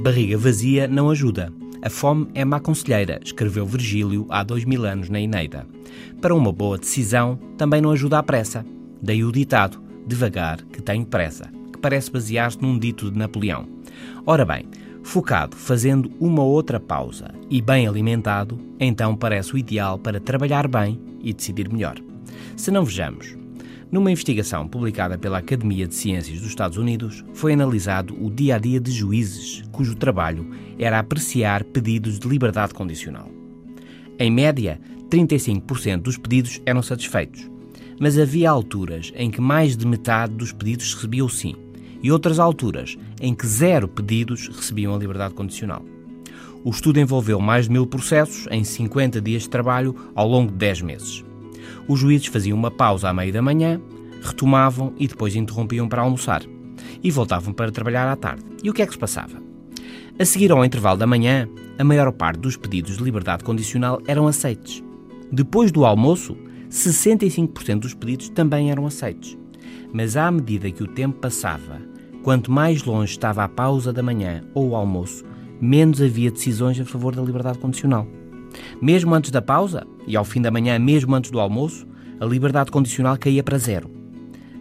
barriga vazia não ajuda. A fome é má conselheira, escreveu Virgílio há dois mil anos na Eneida. Para uma boa decisão, também não ajuda a pressa. Daí o ditado, devagar que tenho pressa, que parece basear-se num dito de Napoleão. Ora bem, focado, fazendo uma outra pausa e bem alimentado, então parece o ideal para trabalhar bem e decidir melhor. Se não vejamos, numa investigação publicada pela Academia de Ciências dos Estados Unidos, foi analisado o dia a dia de juízes cujo trabalho era apreciar pedidos de liberdade condicional. Em média, 35% dos pedidos eram satisfeitos, mas havia alturas em que mais de metade dos pedidos recebiam sim e outras alturas em que zero pedidos recebiam a liberdade condicional. O estudo envolveu mais de mil processos em 50 dias de trabalho ao longo de 10 meses. Os juízes faziam uma pausa à meia da manhã, retomavam e depois interrompiam para almoçar. E voltavam para trabalhar à tarde. E o que é que se passava? A seguir ao intervalo da manhã, a maior parte dos pedidos de liberdade condicional eram aceites. Depois do almoço, 65% dos pedidos também eram aceites. Mas à medida que o tempo passava, quanto mais longe estava a pausa da manhã ou o almoço, menos havia decisões a favor da liberdade condicional. Mesmo antes da pausa, e ao fim da manhã, mesmo antes do almoço, a liberdade condicional caía para zero.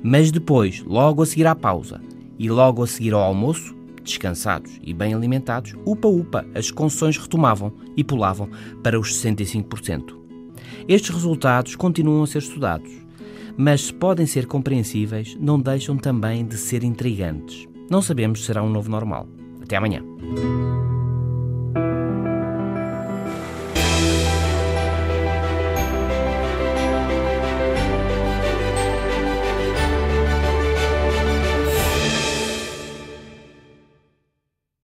Mas depois, logo a seguir à pausa e logo a seguir ao almoço, descansados e bem alimentados, upa-upa, as concessões retomavam e pulavam para os 65%. Estes resultados continuam a ser estudados, mas se podem ser compreensíveis, não deixam também de ser intrigantes. Não sabemos se será um novo normal. Até amanhã.